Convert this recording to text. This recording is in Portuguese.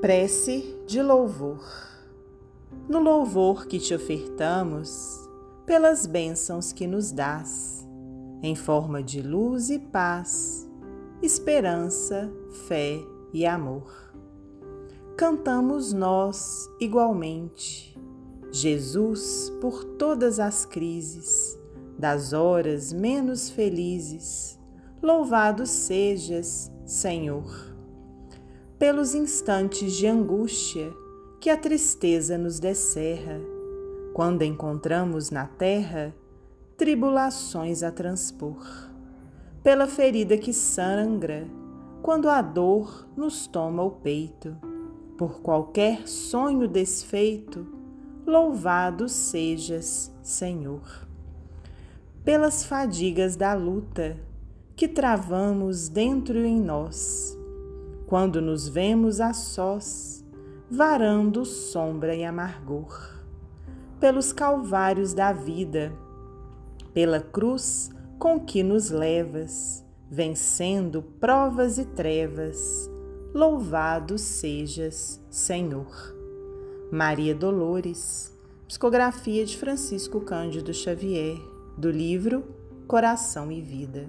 Prece de louvor. No louvor que te ofertamos, pelas bênçãos que nos dás, em forma de luz e paz, esperança, fé e amor. Cantamos nós igualmente, Jesus por todas as crises, das horas menos felizes, louvado sejas, Senhor pelos instantes de angústia que a tristeza nos descerra, quando encontramos na terra tribulações a transpor, pela ferida que sangra, quando a dor nos toma o peito, por qualquer sonho desfeito, louvado sejas, Senhor. Pelas fadigas da luta que travamos dentro em nós, quando nos vemos a sós, varando sombra e amargor. Pelos calvários da vida, pela cruz com que nos levas, vencendo provas e trevas, louvado sejas, Senhor. Maria Dolores, psicografia de Francisco Cândido Xavier, do livro Coração e Vida.